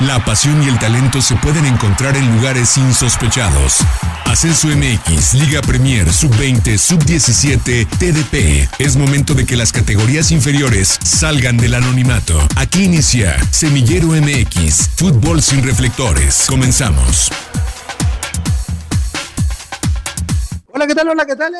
La pasión y el talento se pueden encontrar en lugares insospechados. Ascenso MX, Liga Premier, Sub-20, Sub-17, TDP. Es momento de que las categorías inferiores salgan del anonimato. Aquí inicia Semillero MX, Fútbol sin reflectores. Comenzamos. Hola, ¿qué tal? Hola, ¿qué tal?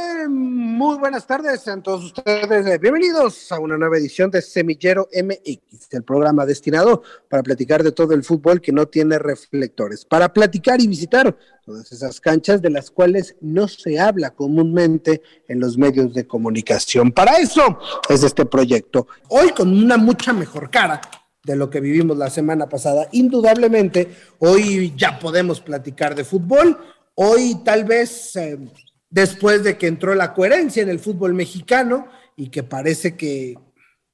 Muy buenas tardes, sean todos ustedes eh, bienvenidos a una nueva edición de Semillero MX, el programa destinado para platicar de todo el fútbol que no tiene reflectores, para platicar y visitar todas esas canchas de las cuales no se habla comúnmente en los medios de comunicación. Para eso es este proyecto. Hoy con una mucha mejor cara, de lo que vivimos la semana pasada. Indudablemente, hoy ya podemos platicar de fútbol. Hoy tal vez eh, después de que entró la coherencia en el fútbol mexicano y que parece que,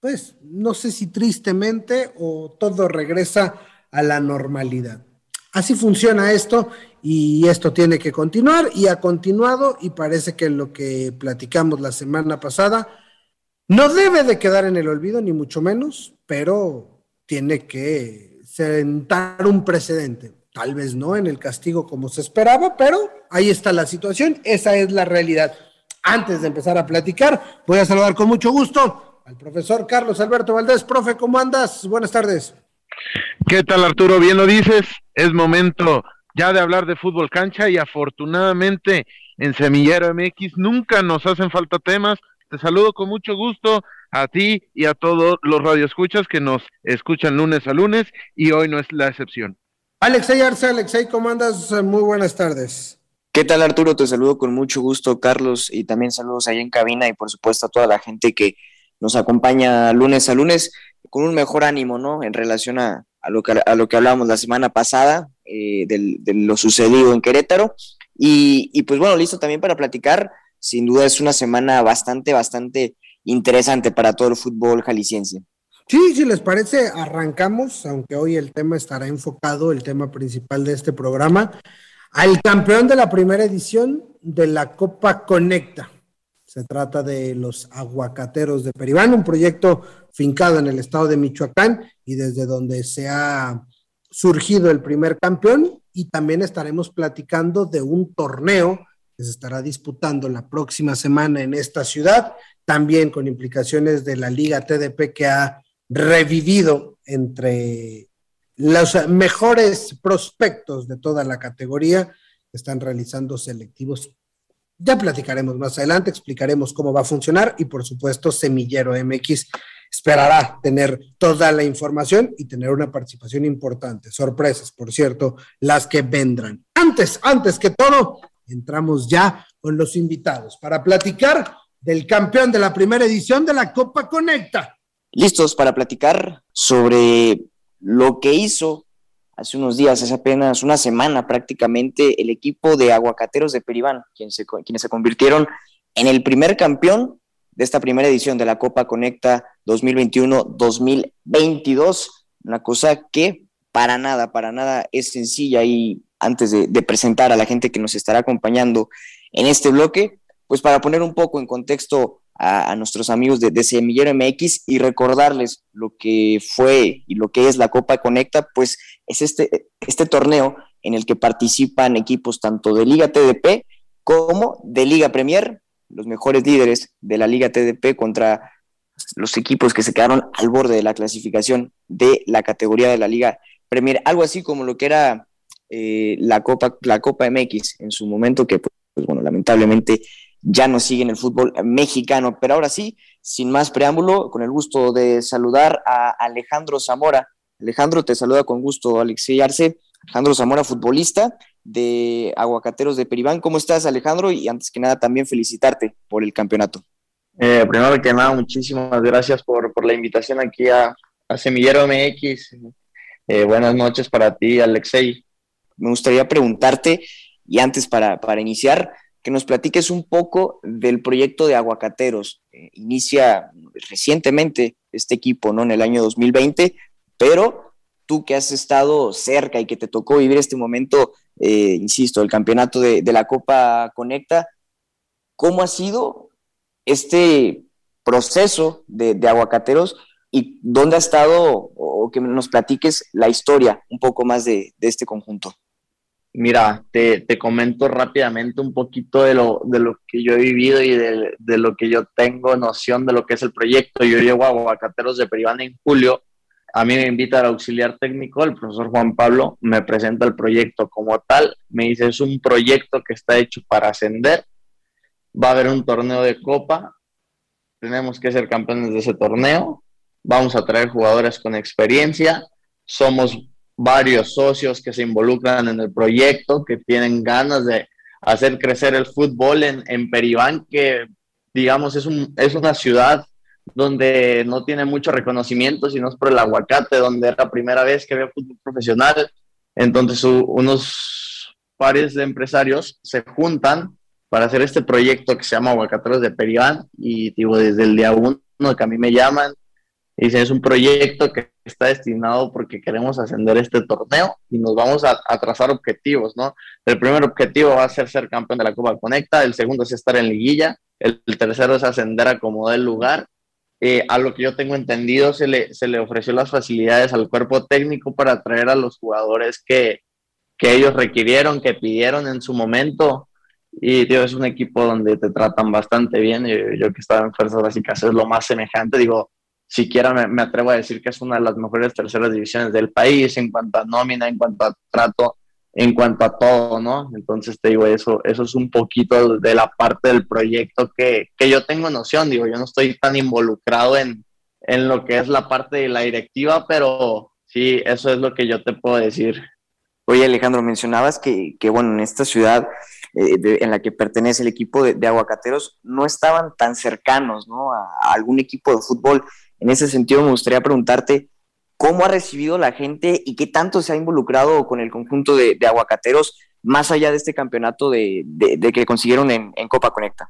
pues, no sé si tristemente o todo regresa a la normalidad. Así funciona esto y esto tiene que continuar y ha continuado y parece que lo que platicamos la semana pasada no debe de quedar en el olvido, ni mucho menos, pero tiene que sentar un precedente. Tal vez no en el castigo como se esperaba, pero ahí está la situación, esa es la realidad. Antes de empezar a platicar, voy a saludar con mucho gusto al profesor Carlos Alberto Valdés. Profe, ¿cómo andas? Buenas tardes. ¿Qué tal Arturo? Bien lo dices, es momento ya de hablar de fútbol cancha y afortunadamente en Semillero MX nunca nos hacen falta temas. Te saludo con mucho gusto a ti y a todos los radioescuchas que nos escuchan lunes a lunes y hoy no es la excepción. Alexei Arce, Alexei, ¿cómo andas? Muy buenas tardes. ¿Qué tal Arturo? Te saludo con mucho gusto, Carlos, y también saludos ahí en cabina y por supuesto a toda la gente que nos acompaña lunes a lunes con un mejor ánimo, ¿no? En relación a, lo, que, a hablábamos la semana pasada eh, de lo sucedido en Querétaro. Y, y pues bueno, listo también para platicar. Sin duda es una semana bastante, bastante interesante para todo el fútbol jalisciense. Sí, si les parece, arrancamos, aunque hoy el tema estará enfocado, el tema principal de este programa, al campeón de la primera edición de la Copa Conecta. Se trata de los aguacateros de Peribán, un proyecto fincado en el estado de Michoacán y desde donde se ha surgido el primer campeón y también estaremos platicando de un torneo que se estará disputando la próxima semana en esta ciudad, también con implicaciones de la Liga TDP que ha revivido entre los mejores prospectos de toda la categoría están realizando selectivos. Ya platicaremos más adelante, explicaremos cómo va a funcionar y por supuesto Semillero MX esperará tener toda la información y tener una participación importante. Sorpresas, por cierto, las que vendrán. Antes, antes que todo, entramos ya con los invitados para platicar del campeón de la primera edición de la Copa Conecta, listos para platicar sobre lo que hizo hace unos días, hace apenas una semana prácticamente, el equipo de aguacateros de Peribán, quienes se, convirtieron en el primer campeón de esta primera edición de la Copa Conecta 2021-2022. Una cosa que para nada, para nada es sencilla y antes de, de presentar a la gente que nos estará acompañando en este bloque, pues para poner un poco en contexto a, nuestros amigos de, Semillero MX y recordarles lo que fue y lo que es la Copa Conecta, pues es este, este torneo en el que participan equipos tanto de Liga TDP como de Liga Premier, los mejores líderes de la Liga TDP contra los equipos que se quedaron al borde de la clasificación de la categoría de la Liga Premier, algo así como lo que era eh, la Copa la Copa MX en su momento que pues bueno, lamentablemente ya no sigue en el fútbol mexicano. Pero ahora sí, sin más preámbulo, con el gusto de saludar a Alejandro Zamora. Alejandro, te saluda con gusto Alexei Arce. Alejandro Zamora, futbolista de Aguacateros de Peribán. ¿Cómo estás, Alejandro? Y antes que nada, también felicitarte por el campeonato. Eh, primero que nada, muchísimas gracias por, la invitación aquí a, Semillero MX. Eh, buenas noches para ti, Alexei. Me gustaría preguntarte, y antes para, para iniciar, que nos platiques un poco del proyecto de Aguacateros. Eh, inicia recientemente este equipo, ¿no? En el año 2020, pero tú que has estado cerca y que te tocó vivir este momento, eh, insisto, el campeonato de, la Copa Conecta, ¿cómo ha sido este proceso de, Aguacateros y dónde ha estado o que nos platiques la historia un poco más de, este conjunto. Mira, te, comento rápidamente un poquito de lo, de lo que yo he vivido y de, de, lo que yo tengo noción de lo que es el proyecto. Yo llego a Aguacateros de Peribán en julio a mí me invita el auxiliar técnico, el profesor Juan Pablo, me presenta el proyecto como tal, me dice, es un proyecto que está hecho para ascender, va a haber un torneo de copa, tenemos que ser campeones de ese torneo, vamos a traer jugadores con experiencia, somos varios socios que se involucran en el proyecto, que tienen ganas de hacer crecer el fútbol en, en Peribán, que digamos es, un, es una ciudad donde no tiene mucho reconocimiento, sino es por el aguacate, donde era la primera vez que veo fútbol profesional. Entonces unos pares de empresarios se juntan para hacer este proyecto que se llama Aguacateros de Peribán y digo, desde el día uno que a mí me llaman, dicen es un proyecto que está destinado porque queremos ascender este torneo y nos vamos a, trazar objetivos, ¿no? El primer objetivo va a ser ser campeón de la Copa Conecta, el segundo es estar en liguilla, el, el tercero es ascender a como del lugar eh, a lo que yo tengo entendido, se le, se le ofreció las facilidades al cuerpo técnico para traer a los jugadores que, que ellos requirieron, que pidieron en su momento. Y tío, es un equipo donde te tratan bastante bien. Yo, yo que estaba en fuerzas básicas es lo más semejante. Digo, siquiera me, me, atrevo a decir que es una de las mejores terceras divisiones del país en cuanto a nómina, en cuanto a trato en cuanto a todo, ¿no? Entonces te digo, eso, eso es un poquito de la parte del proyecto que, que yo tengo noción, digo, yo no estoy tan involucrado en, en, lo que es la parte de la directiva, pero sí, eso es lo que yo te puedo decir. Oye, Alejandro, mencionabas que, que bueno, en esta ciudad eh, en la que pertenece el equipo de, aguacateros no estaban tan cercanos, ¿no? a algún equipo de fútbol. En ese sentido, me gustaría preguntarte, cómo ha recibido la gente y qué tanto se ha involucrado con el conjunto de, aguacateros más allá de este campeonato de, que consiguieron en, Copa Conecta.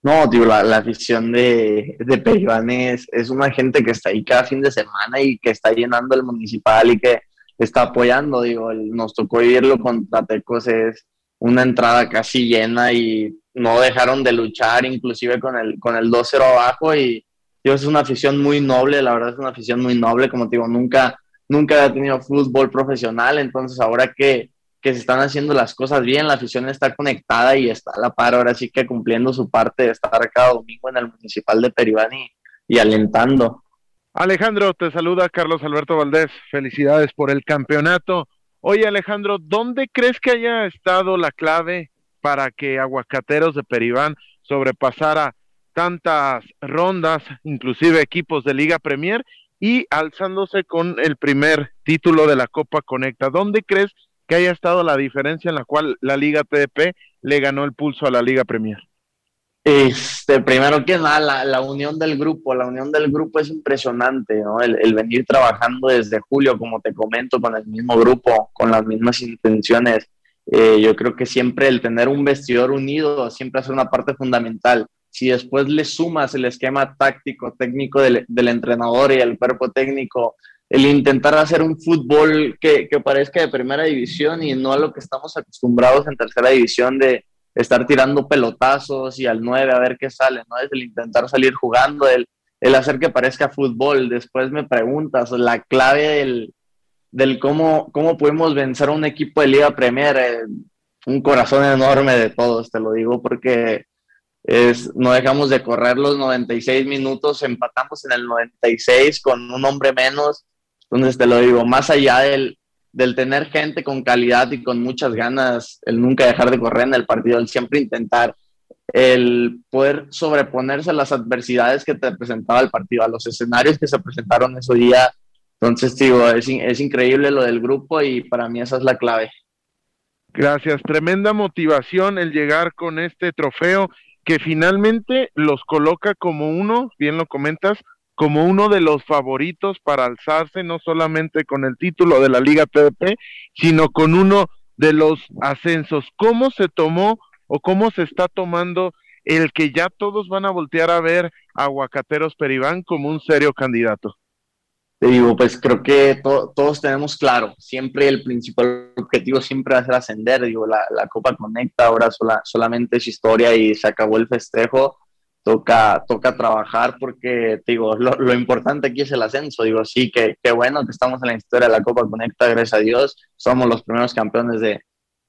No, tío, la, afición de, de es, una gente que está ahí cada fin de semana y que está llenando el municipal y que está apoyando. Digo, nos tocó vivirlo con Tatecos, es una entrada casi llena y no dejaron de luchar, inclusive con el, con el 2-0 abajo y, es una afición muy noble, la verdad es una afición muy noble, como te digo, nunca, nunca he tenido fútbol profesional, entonces ahora que, que se están haciendo las cosas bien, la afición está conectada y está a la par, ahora sí que cumpliendo su parte de estar cada domingo en el municipal de Peribán y, alentando. Alejandro, te saluda Carlos Alberto Valdés, felicidades por el campeonato. Oye Alejandro, ¿dónde crees que haya estado la clave para que Aguacateros de Peribán sobrepasara tantas rondas, inclusive equipos de Liga Premier, y alzándose con el primer título de la Copa Conecta. ¿Dónde crees que haya estado la diferencia en la cual la Liga TDP le ganó el pulso a la Liga Premier? Este, primero que nada, la, unión del grupo, la unión del grupo es impresionante, ¿no? El, venir trabajando desde julio, como te comento, con el mismo grupo, con las mismas intenciones. Eh, yo creo que siempre el tener un vestidor unido siempre es una parte fundamental si después le sumas el esquema táctico, técnico del, entrenador y el cuerpo técnico, el intentar hacer un fútbol que, parezca de primera división y no a lo que estamos acostumbrados en tercera división de estar tirando pelotazos y al 9 a ver qué sale, ¿no? Es el intentar salir jugando, el, el hacer que parezca fútbol. Después me preguntas, la clave del, del cómo, cómo podemos vencer a un equipo de Liga Premier, eh, un corazón enorme de todos, te lo digo, porque no dejamos de correr los 96 minutos, empatamos en el 96 con un hombre menos. Entonces te lo digo, más allá del, del tener gente con calidad y con muchas ganas, el nunca dejar de correr en el partido, el siempre intentar, el poder sobreponerse a las adversidades que te presentaba el partido, a los escenarios que se presentaron ese día. Entonces, digo, es, es increíble lo del grupo y para mí esa es la clave. Gracias, tremenda motivación el llegar con este trofeo que finalmente los coloca como uno, bien lo comentas, como uno de los favoritos para alzarse no solamente con el título de la Liga TDP, sino con uno de los ascensos. ¿Cómo se tomó o cómo se está tomando el que ya todos van a voltear a ver a Aguacateros Peribán como un serio candidato? Te digo, pues creo que todos tenemos claro, siempre el principal objetivo siempre va a ser ascender, digo, la, la Copa Conecta ahora sola, solamente es historia y se acabó el festejo, toca, toca trabajar porque, digo, lo, importante aquí es el ascenso. Digo, sí, que, qué bueno que estamos en la historia de la Copa Conecta, gracias a Dios. Somos los primeros campeones de,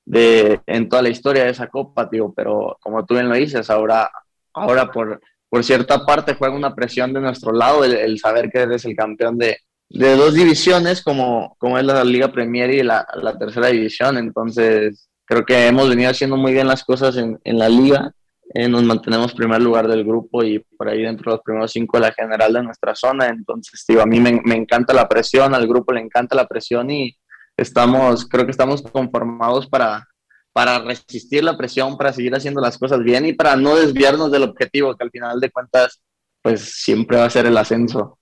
de, en toda la historia de esa Copa, digo, pero como tú bien lo dices, ahora, ahora por, por cierta parte juega una presión de nuestro lado el, saber que eres el campeón de, de, dos divisiones como, como es la Liga Premier y la, la, tercera división. Entonces, creo que hemos venido haciendo muy bien las cosas en, en la liga eh, nos mantenemos primer lugar del grupo y por ahí dentro de los primeros cinco de la general de nuestra zona. Entonces, digo, a mí me, me, encanta la presión, al grupo le encanta la presión y estamos, creo que estamos conformados para, para resistir la presión, para seguir haciendo las cosas bien y para no desviarnos del objetivo, que al final de cuentas, pues siempre va a ser el ascenso.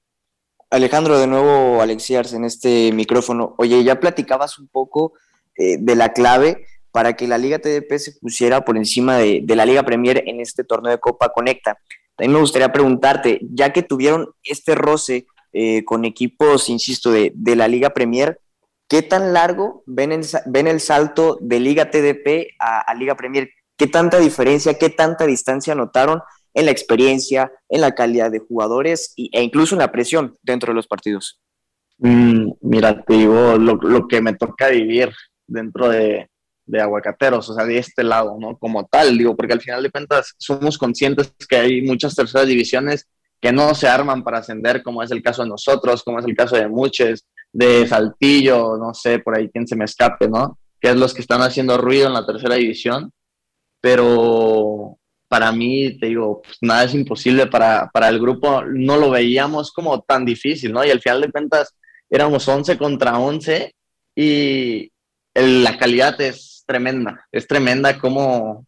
Alejandro, de nuevo, Alexiars, en este micrófono. Oye, ya platicabas un poco eh, de la clave para que la Liga TDP se pusiera por encima de, la Liga Premier en este torneo de Copa Conecta. También me gustaría preguntarte, ya que tuvieron este roce eh, con equipos, insisto, de, la Liga Premier, ¿qué tan largo ven el, ven el salto de Liga TDP a, Liga Premier? ¿Qué tanta diferencia, qué tanta distancia notaron en la experiencia, en la calidad de jugadores e incluso en la presión dentro de los partidos? Mm, mira, te digo, lo, que me toca vivir dentro de, de aguacateros, o sea, de este lado, ¿no? Como tal, digo, porque al final de cuentas somos conscientes que hay muchas terceras divisiones que no se arman para ascender, como es el caso de nosotros, como es el caso de Muches, de Saltillo, no sé, por ahí quien se me escape, ¿no? Que es los que están haciendo ruido en la tercera división, pero para mí, te digo, pues nada es imposible para, para el grupo, no lo veíamos como tan difícil, ¿no? Y al final de cuentas éramos 11 contra 11 y la calidad es tremenda, es tremenda como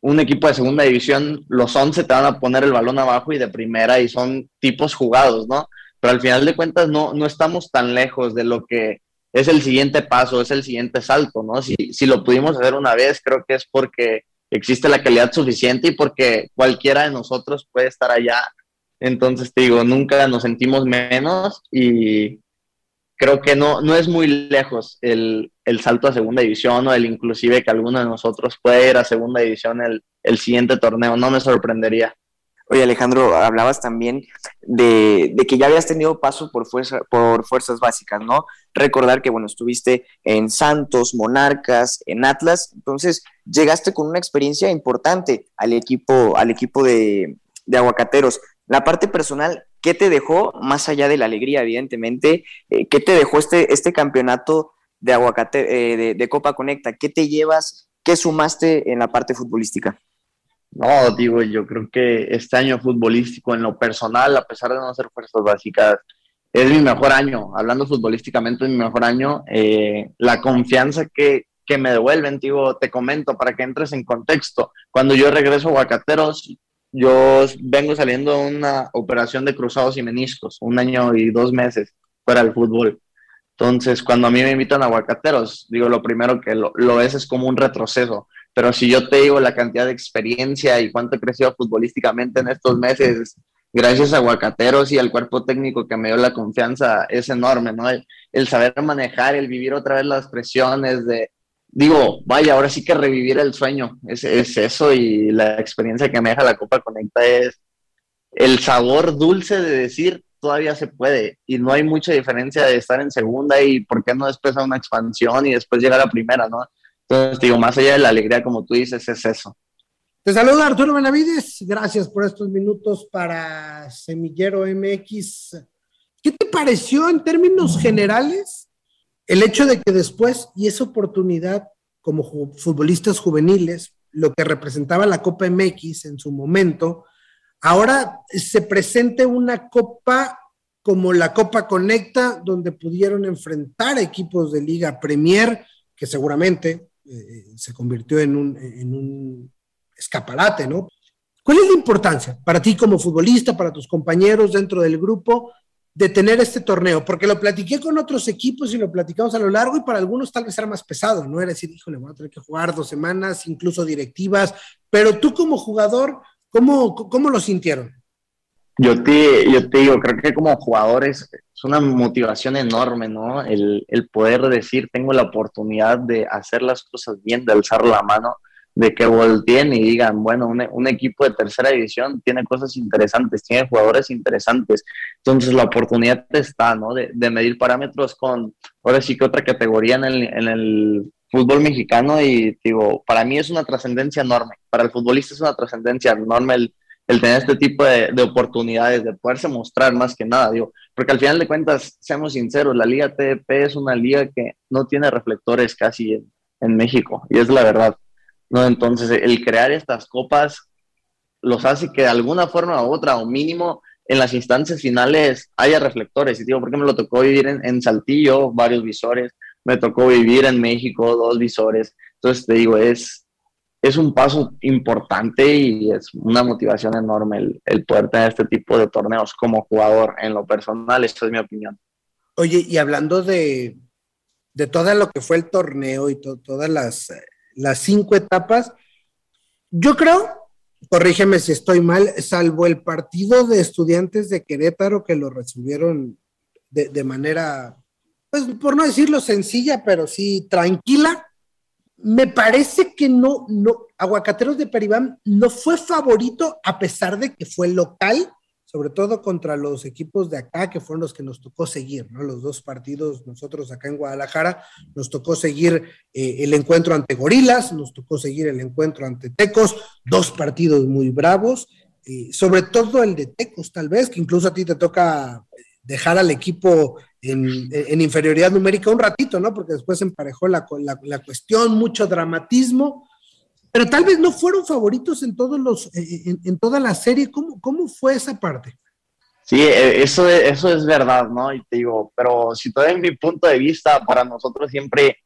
un equipo de segunda división, los 11 te van a poner el balón abajo y de primera y son tipos jugados, ¿no? Pero al final de cuentas no, no estamos tan lejos de lo que es el siguiente paso, es el siguiente salto, ¿no? Si, si lo pudimos hacer una vez, creo que es porque existe la calidad suficiente y porque cualquiera de nosotros puede estar allá. Entonces, te digo, nunca nos sentimos menos y, creo que no, no es muy lejos el, salto a segunda división o el inclusive que alguno de nosotros pueda ir a segunda división el, el siguiente torneo, no me sorprendería. Oye Alejandro, hablabas también de, que ya habías tenido paso por, fuerza, por fuerzas básicas, ¿no? Recordar que, bueno, estuviste en Santos, Monarcas, en Atlas, entonces llegaste con una experiencia importante al equipo, al equipo de, de Aguacateros. La parte personal, ¿qué te dejó, más allá de la alegría, evidentemente, eh, qué te dejó este, este campeonato de, aguacate, eh, de, Copa Conecta? ¿Qué te llevas? ¿Qué sumaste en la parte futbolística? No, digo, yo creo que este año futbolístico, en lo personal, a pesar de no ser fuerzas básicas, es mi mejor año. Hablando futbolísticamente, es mi mejor año. Eh, la confianza que, que me devuelven, digo, te comento para que entres en contexto. Cuando yo regreso a Huacateros, yo vengo saliendo de una operación de cruzados y meniscos, un año y dos meses fuera del fútbol. Entonces, cuando a mí me invitan a aguacateros, digo, lo primero que lo, lo es es como un retroceso. Pero si yo te digo la cantidad de experiencia y cuánto he crecido futbolísticamente en estos meses, gracias a Aguacateros y al cuerpo técnico que me dio la confianza, es enorme, ¿no? el saber manejar, el vivir otra vez las presiones de, digo, vaya, ahora sí que revivir el sueño, es, es, eso y la experiencia que me deja la Copa Conecta es el sabor dulce de decir todavía se puede y no hay mucha diferencia de estar en segunda y por qué no después a una expansión y después llegar a primera, ¿no? Entonces, digo, más allá de la alegría, como tú dices, es eso. Te saluda Arturo Benavides, gracias por estos minutos para Semillero MX. ¿Qué te pareció en términos generales el hecho de que después, y esa oportunidad como futbolistas juveniles, lo que representaba la Copa MX en su momento, ahora se presente una Copa como la Copa Conecta, donde pudieron enfrentar equipos de Liga Premier, que seguramente eh, se convirtió en un, en un escaparate, ¿no? ¿Cuál es la importancia para ti como futbolista, para tus compañeros dentro del grupo, de tener este torneo, porque lo platiqué con otros equipos y lo platicamos a lo largo y para algunos tal vez era más pesado, ¿no? Era decir, híjole, voy a tener que jugar dos semanas, incluso directivas, pero tú como jugador, ¿cómo, cómo lo sintieron? Yo te, yo te digo, creo que como jugadores una motivación enorme, ¿no? El, el poder decir, tengo la oportunidad de hacer las cosas bien, de alzar la mano, de que volteen y digan, bueno, un, equipo de tercera división tiene cosas interesantes, tiene jugadores interesantes. Entonces la oportunidad está, ¿no? De, medir parámetros con, ahora sí que otra categoría en el, en el fútbol mexicano y digo, para mí es una trascendencia enorme, para el futbolista es una trascendencia enorme el, el tener este tipo de, de, oportunidades, de poderse mostrar más que nada, digo, porque al final de cuentas, seamos sinceros, la Liga TDP es una liga que no tiene reflectores casi en, en México, y es la verdad. ¿no? Entonces, el crear estas copas los hace que de alguna forma u otra, o mínimo en las instancias finales, haya reflectores. Y digo, porque me lo tocó vivir en, Saltillo, varios visores, me tocó vivir en México, dos visores. Entonces, te digo, es, es un paso importante y es una motivación enorme el, el poder tener este tipo de torneos como jugador en lo personal, esa es mi opinión. Oye, y hablando de, de todo lo que fue el torneo y todas las las cinco etapas. Yo creo, corrígeme si estoy mal, salvo el partido de estudiantes de Querétaro que lo resolvieron de, manera, pues por no decirlo sencilla, pero sí tranquila. Me parece que no, no, Aguacateros de Peribán no fue favorito a pesar de que fue local sobre todo contra los equipos de acá, que fueron los que nos tocó seguir, ¿no? Los dos partidos, nosotros acá en Guadalajara, nos tocó seguir eh, el encuentro ante Gorilas, nos tocó seguir el encuentro ante Tecos, dos partidos muy bravos, eh, sobre todo el de Tecos, tal vez, que incluso a ti te toca dejar al equipo en, inferioridad numérica un ratito, ¿no? Porque después emparejó la, la, la cuestión, mucho dramatismo, pero tal vez no fueron favoritos en todos los, eh, eh, en, toda la serie. ¿Cómo, ¿Cómo, fue esa parte? Sí, eh, eso, eso es verdad, ¿no? Y te digo, pero si todo en mi punto de vista, para nosotros siempre,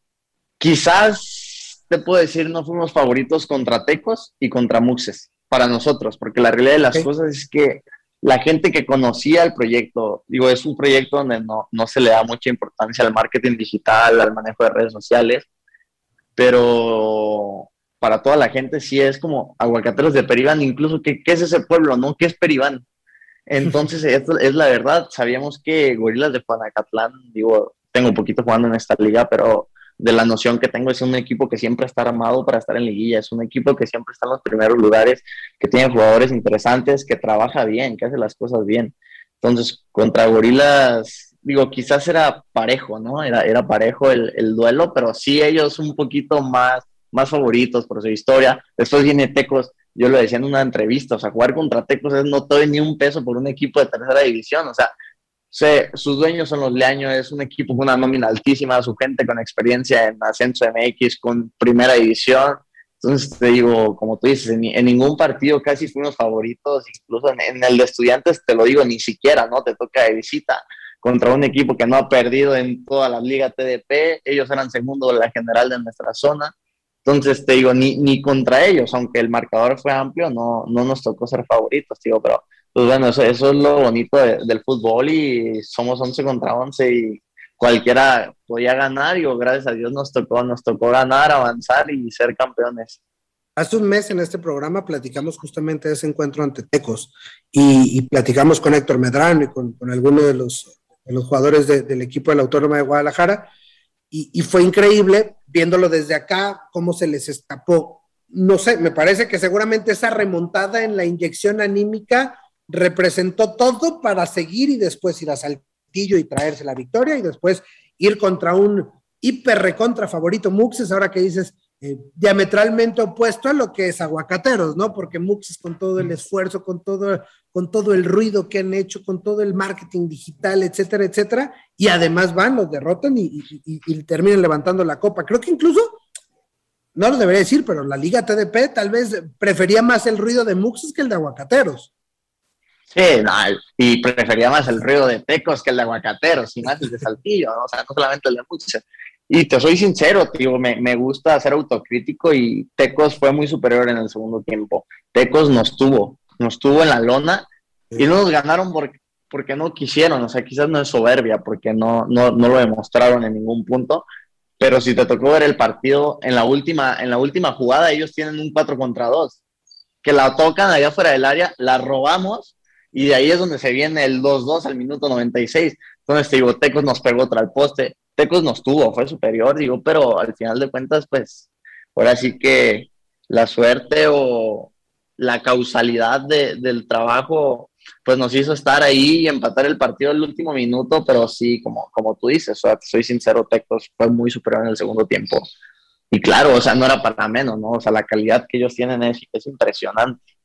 quizás te puedo decir, no fuimos favoritos contra Tecos y contra Muxes, para nosotros, porque la realidad de las cosas es que la gente que conocía el proyecto, digo, es un proyecto donde no, no se le da mucha importancia al marketing digital, al manejo de redes sociales, pero para toda la gente sí es como aguacateros de Peribán, incluso ¿qué, qué es ese pueblo, no? ¿Qué es Peribán? Entonces, esto es la verdad, sabíamos que Gorilas de Panacatlán, digo, tengo un poquito jugando en esta liga, pero de la noción que tengo es un equipo que siempre está armado para estar en liguilla, es un equipo que siempre está en los primeros lugares, que tiene jugadores interesantes, que trabaja bien, que hace las cosas bien. Entonces, contra Gorilas, digo, quizás era parejo, ¿no? Era, era parejo el, el duelo, pero sí ellos un poquito más más favoritos por su historia. Después viene Tecos, yo lo decía en una entrevista, o sea, jugar contra Tecos es no te ni un peso por un equipo de tercera división, o sea, sus dueños son los Leaños, es un equipo con una nómina altísima, su gente con experiencia en ascenso MX, con primera división. Entonces te digo, como tú dices, en, ningún partido casi fuimos favoritos, incluso en, en, el de estudiantes, te lo digo, ni siquiera, ¿no? Te toca de visita contra un equipo que no ha perdido en toda la liga TDP, ellos eran segundo de la general de nuestra zona. Entonces, te digo, ni, ni contra ellos, aunque el marcador fue amplio, no, no nos tocó ser favoritos, digo, pero pues bueno, eso, eso es lo bonito del fútbol y somos 11 contra 11 y cualquiera podía ganar y gracias a Dios nos tocó, nos tocó ganar, avanzar y ser campeones. Hace un mes en este programa platicamos justamente de ese encuentro ante Tecos y, platicamos con Héctor Medrano y con, con algunos de los, de los jugadores del equipo de la Autónoma de Guadalajara y, fue increíble viéndolo desde acá, cómo se les escapó. No sé, me parece que seguramente esa remontada en la inyección anímica representó todo para seguir y después ir a Saltillo y traerse la victoria y después ir contra un hiper recontra favorito Muxes, ahora que dices, eh, diametralmente opuesto a lo que es Aguacateros, ¿no? Porque Muxes con todo el esfuerzo, con todo, con todo el ruido que han hecho, con todo el marketing digital, etcétera, etcétera, y además van, los derrotan y, terminan levantando la copa. Creo que incluso, no lo debería decir, pero la Liga TDP tal vez prefería más el ruido de Muxes que el de Aguacateros. Sí, no, y prefería más el ruido de Tecos que el de Aguacateros, y más el de Saltillo, ¿no? o sea, no solamente el de Muxes. Y te soy sincero, tío, me, me, gusta ser autocrítico y Tecos fue muy superior en el segundo tiempo. Tecos nos tuvo, nos tuvo en la lona y no nos ganaron porque, porque no quisieron, o sea, quizás no es soberbia, porque no, no, no lo demostraron en ningún punto, pero si te tocó ver el partido, en la última, en la última jugada ellos tienen un 4 contra 2, que la tocan allá fuera del área, la robamos y de ahí es donde se viene el 2-2 al minuto 96. Entonces, te digo, Tecos nos pegó otra al poste, Tecos nos tuvo, fue superior, digo, pero al final de cuentas, pues, ahora sí que la suerte o la causalidad del trabajo pues nos hizo estar ahí y empatar el partido el último minuto, pero sí, como, como tú dices, soy sincero, Tecos fue muy superior en el segundo tiempo. Y claro, o sea, no era para menos, ¿no? O sea, la calidad que ellos tienen es, es impresionante.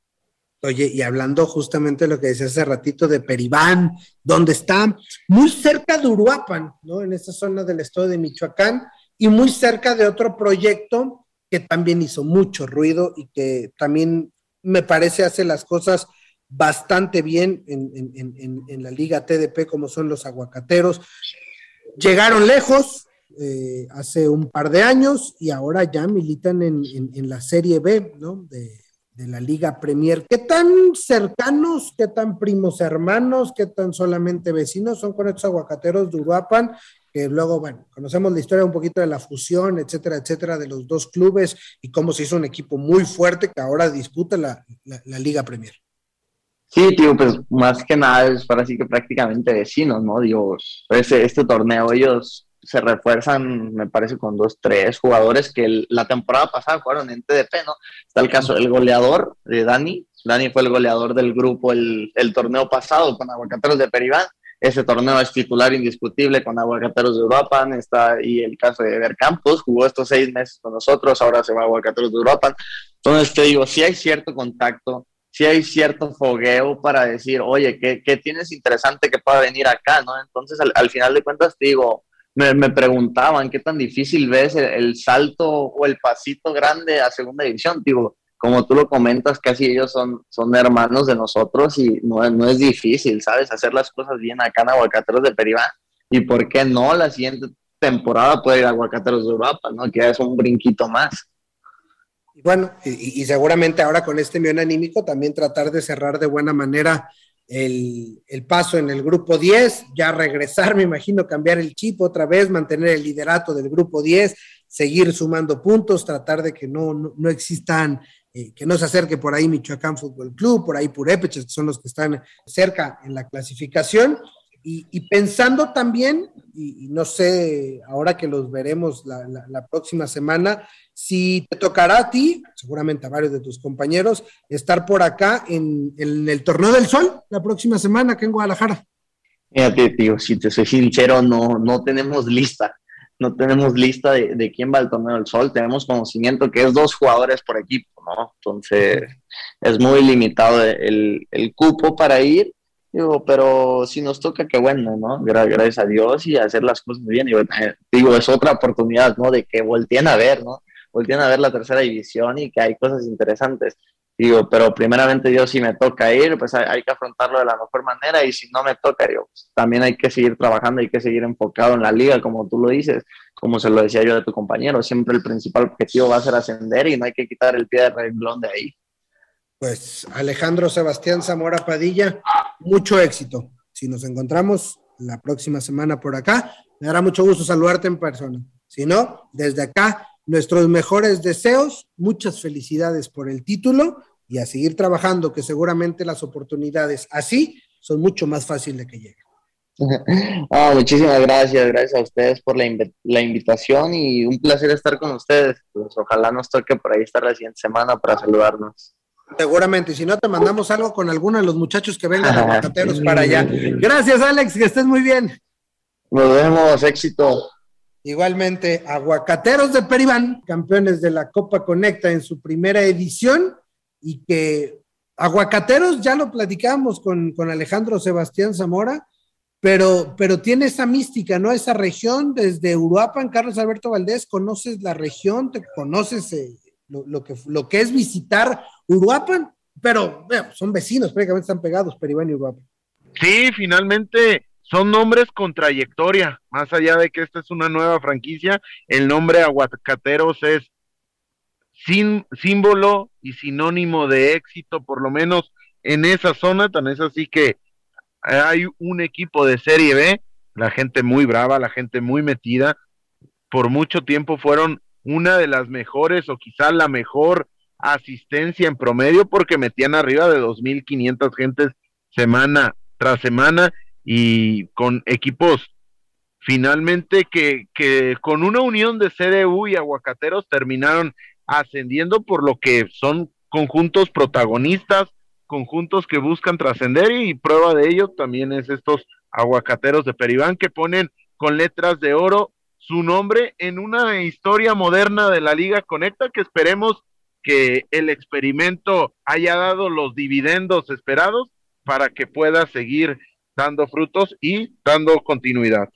Oye, y hablando justamente de lo que decía hace ratito de Peribán, donde está muy cerca de Uruapan, ¿no? En esa zona del estado de Michoacán, y muy cerca de otro proyecto que también hizo mucho ruido y que también me parece hace las cosas bastante bien en, la liga TDP como son los aguacateros. Llegaron lejos eh, hace un par de años y ahora ya militan en, la Serie B ¿no? de, la Liga Premier. ¿Qué tan cercanos, qué tan primos hermanos, qué tan solamente vecinos son con estos aguacateros de Uruapan? Que luego, bueno, conocemos la historia un poquito de la fusión, etcétera, etcétera, de los dos clubes y cómo se hizo un equipo muy fuerte que ahora disputa la Liga Premier. Sí, tío, pues más que nada es para así que prácticamente vecinos, ¿no? Dios, este, este torneo ellos se refuerzan, me parece, con dos, tres jugadores que la temporada pasada jugaron en TDP, ¿no? Está el caso del goleador de Dani. Dani fue el goleador del grupo el, el torneo pasado con Aguacateros de Peribán. Ese torneo es titular indiscutible con Aguacateros de Europa. Está y el caso de Ver Campos, jugó estos seis meses con nosotros, ahora se va a Aguacateros de Europa. Entonces te digo, sí hay cierto contacto, si hay cierto fogueo para decir, oye, ¿qué, qué tienes interesante que pueda venir acá? ¿no? Entonces, al, final de cuentas, digo, me, me, preguntaban qué tan difícil ves el, salto o el pasito grande a segunda división. Digo, como tú lo comentas, casi ellos son, son hermanos de nosotros y no, no es difícil, ¿sabes? Hacer las cosas bien acá en Aguacateros de Peribán. Y por qué no la siguiente temporada puede ir a Aguacateros de Europa, ¿no? Que es un brinquito más. Y bueno, y, seguramente ahora con este envío anímico también tratar de cerrar de buena manera el, paso en el grupo 10, ya regresar, me imagino, cambiar el chip otra vez, mantener el liderato del grupo 10, seguir sumando puntos, tratar de que no, no, existan, eh, que no se acerque por ahí Michoacán Fútbol Club, por ahí Purépeches, que son los que están cerca en la clasificación. Y, pensando también, y, no sé, ahora que los veremos la próxima semana, si te tocará a ti, seguramente a varios de tus compañeros, estar por acá en, el Torneo del Sol la próxima semana acá en Guadalajara. Fíjate, tío, si te soy sincero, no, no tenemos lista. No tenemos lista de, quién va al Torneo del Sol. Tenemos conocimiento que es dos jugadores por equipo, ¿no? Entonces, es muy limitado el, el cupo para ir. Digo, pero si nos toca, qué bueno, ¿no? Gracias a Dios y hacer las cosas bien. Eh, digo, es otra oportunidad, ¿no? De que volteen a ver, ¿no? volvían a ver la tercera división y que hay cosas interesantes. Digo, pero primeramente yo si me toca ir, pues hay, que afrontarlo de la mejor manera y si no me toca, digo, pues, también hay que seguir trabajando, hay que seguir enfocado en la liga, como tú lo dices, como se lo decía yo de tu compañero, siempre el principal objetivo va a ser ascender y no hay que quitar el pie de renglón de ahí. Pues Alejandro Sebastián Zamora Padilla, mucho éxito. Si nos encontramos la próxima semana por acá, me dará mucho gusto saludarte en persona. Si no, desde acá nuestros mejores deseos, muchas felicidades por el título y a seguir trabajando, que seguramente las oportunidades así son mucho más fáciles de que lleguen. Ah, muchísimas gracias, gracias a ustedes por la, invitación y un placer estar con ustedes. Pues ojalá nos toque por ahí estar la siguiente semana para saludarnos. Seguramente, si no te mandamos algo con alguno de los muchachos que vengan a Aguacateros para allá. Gracias, Alex, que estés muy bien. Nos vemos, éxito. Igualmente, Aguacateros de Peribán, campeones de la Copa Conecta en su primera edición, y que Aguacateros ya lo platicamos con, Alejandro Sebastián Zamora, pero, pero tiene esa mística, ¿no? Esa región, desde Uruapan, Carlos Alberto Valdés, conoces la región, te conoces eh, lo, que, lo que es visitar Uruapan, pero son vecinos, prácticamente están pegados, Peribán y Uruapan. Sí, finalmente son nombres con trayectoria, más allá de que esta es una nueva franquicia, el nombre Aguacateros es símbolo y sinónimo de éxito, por lo menos en esa zona, tan es así que hay un equipo de Serie B, la gente muy brava, la gente muy metida, por mucho tiempo fueron una de las mejores o quizá la mejor asistencia en promedio porque metían arriba de 2.500 gentes semana tras semana y con equipos finalmente que, que con una unión de CDU y aguacateros terminaron ascendiendo por lo que son conjuntos protagonistas, conjuntos que buscan trascender y prueba de ello también es estos aguacateros de Peribán que ponen con letras de oro su nombre en una historia moderna de la Liga Conecta que esperemos que el experimento haya dado los dividendos esperados para que pueda seguir dando frutos y dando continuidad.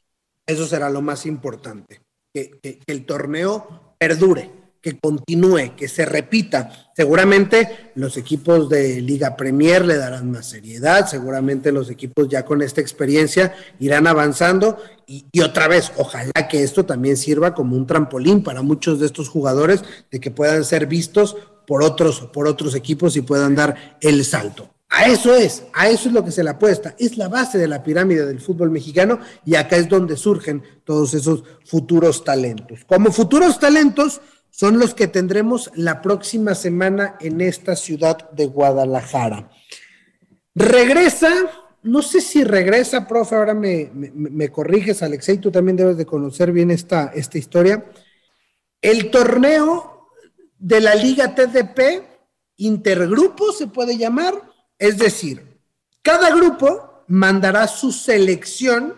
Eso será lo más importante, que, que, el torneo perdure que continúe, que se repita. Seguramente los equipos de Liga Premier le darán más seriedad, seguramente los equipos ya con esta experiencia irán avanzando y, otra vez, ojalá que esto también sirva como un trampolín para muchos de estos jugadores de que puedan ser vistos por otros, por otros equipos y puedan dar el salto. A eso es, a eso es lo que se le apuesta. Es la base de la pirámide del fútbol mexicano y acá es donde surgen todos esos futuros talentos. Como futuros talentos, son los que tendremos la próxima semana en esta ciudad de Guadalajara. Regresa, no sé si regresa, profe, ahora me, me, corriges, Alexei, tú también debes de conocer bien esta, esta historia. El torneo de la Liga TDP, intergrupo se puede llamar, es decir, cada grupo mandará su selección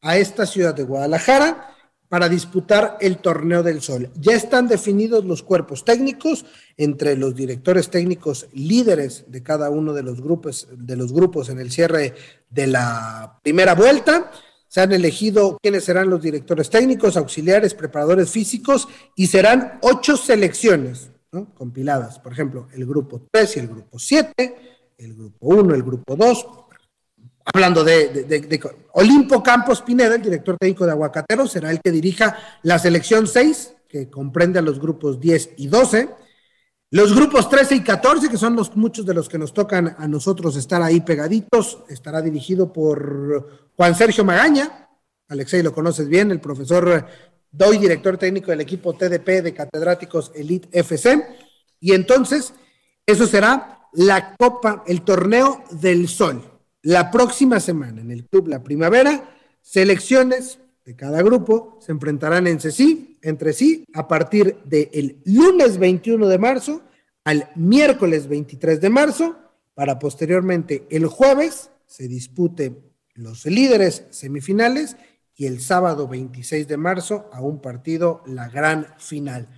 a esta ciudad de Guadalajara para disputar el torneo del sol. Ya están definidos los cuerpos técnicos entre los directores técnicos líderes de cada uno de los grupos, de los grupos en el cierre de la primera vuelta. Se han elegido quiénes serán los directores técnicos, auxiliares, preparadores físicos y serán ocho selecciones compiladas. Por ejemplo, el grupo 3 y el grupo 7, el grupo 1, el grupo 2, hablando de, de, Olimpo Campos Pineda, el director técnico de Aguacatero, será el que dirija la selección 6, que comprende a los grupos 10 y 12. Los grupos 13 y 14, que son los, muchos de los que nos tocan a nosotros estar ahí pegaditos, estará dirigido por Juan Sergio Magaña. Alexei lo conoces bien, el profesor Doy, director técnico del equipo TDP de Catedráticos Elite FC. Y entonces, eso será la Copa, el torneo del Sol la próxima semana en el Club La Primavera, selecciones de cada grupo se enfrentarán en sí, entre sí a partir del lunes 21 de marzo al miércoles 23 de marzo, para posteriormente el jueves se dispute los líderes semifinales y el sábado 26 de marzo a un partido la gran final.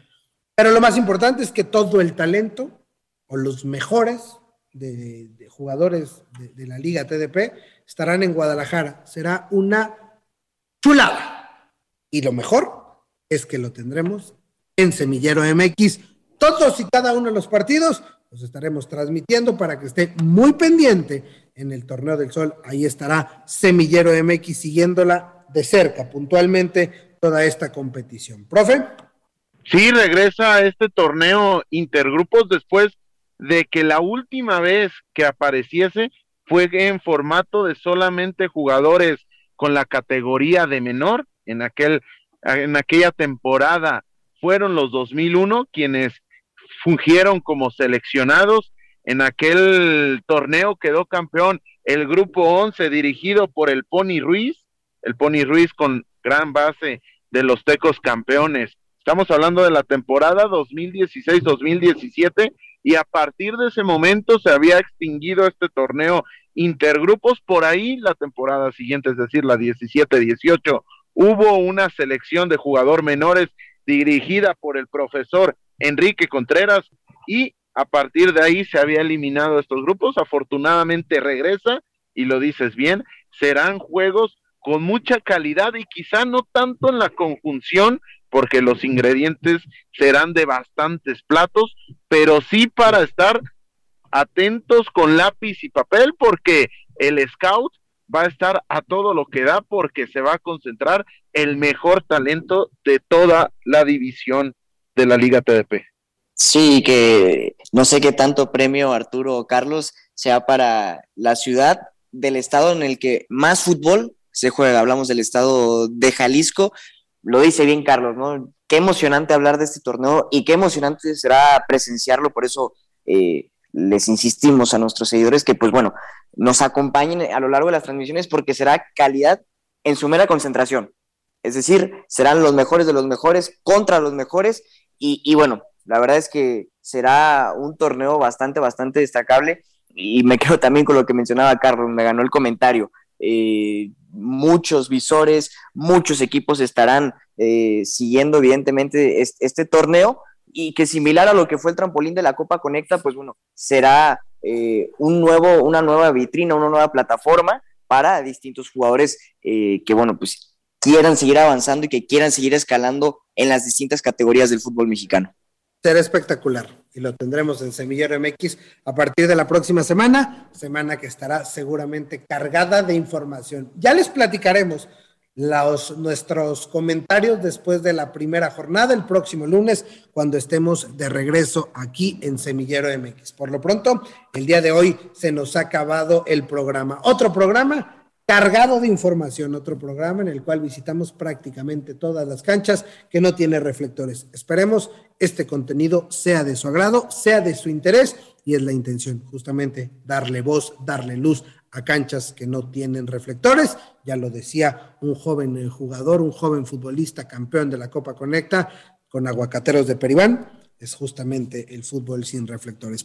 Pero lo más importante es que todo el talento o los mejores de, jugadores de, de, la Liga TDP estarán en Guadalajara. Será una chulada. Y lo mejor es que lo tendremos en Semillero MX. Todos y cada uno de los partidos los estaremos transmitiendo para que esté muy pendiente en el Torneo del Sol. Ahí estará Semillero MX siguiéndola de cerca, puntualmente, toda esta competición. Profe. Sí, regresa a este torneo intergrupos después de que la última vez que apareciese fue en formato de solamente jugadores con la categoría de menor en aquel en aquella temporada. Fueron los 2001 quienes fungieron como seleccionados. En aquel torneo quedó campeón el grupo 11 dirigido por el Pony Ruiz el Pony Ruiz con gran base de los Tecos campeones. Estamos hablando de la temporada 2016-2017 y a partir de ese momento se había extinguido este torneo intergrupos por ahí la temporada siguiente, es decir, la 17-18, hubo una selección de jugador menores dirigida por el profesor Enrique Contreras y a partir de ahí se había eliminado estos grupos, afortunadamente regresa y lo dices bien, serán juegos con mucha calidad y quizá no tanto en la conjunción porque los ingredientes serán de bastantes platos, pero sí para estar atentos con lápiz y papel, porque el scout va a estar a todo lo que da, porque se va a concentrar el mejor talento de toda la división de la Liga TDP. Sí, que no sé qué tanto premio Arturo o Carlos sea para la ciudad del estado en el que más fútbol se juega. Hablamos del estado de Jalisco, lo dice bien Carlos, ¿no? Qué emocionante hablar de este torneo y qué emocionante será presenciarlo, por eso eh, les insistimos a nuestros seguidores que, pues bueno, nos acompañen a lo largo de las transmisiones porque será calidad en su mera concentración. Es decir, serán los mejores de los mejores contra los mejores y, y bueno, la verdad es que será un torneo bastante, bastante destacable y me quedo también con lo que mencionaba Carlos, me ganó el comentario. Eh, muchos visores, muchos equipos estarán eh, siguiendo evidentemente este, torneo y que similar a lo que fue el trampolín de la Copa Conecta, pues bueno, será eh, un nuevo, una nueva vitrina, una nueva plataforma para distintos jugadores que, bueno, pues quieran seguir avanzando y que quieran seguir escalando en las distintas categorías del fútbol mexicano será espectacular y lo tendremos en Semillero MX a partir de la próxima semana, semana que estará seguramente cargada de información. Ya les platicaremos los, nuestros comentarios después de la primera jornada el próximo lunes cuando estemos de regreso aquí en Semillero MX. Por lo pronto, el día de hoy se nos ha acabado el programa. Otro programa cargado de información, otro programa en el cual visitamos prácticamente todas las canchas que no tiene reflectores. Esperemos este contenido sea de su agrado, sea de su interés y es la intención justamente darle voz, darle luz a canchas que no tienen reflectores. Ya lo decía un joven eh, jugador, un joven futbolista campeón de la Copa Conecta con Aguacateros de Peribán. Es justamente el fútbol sin reflectores.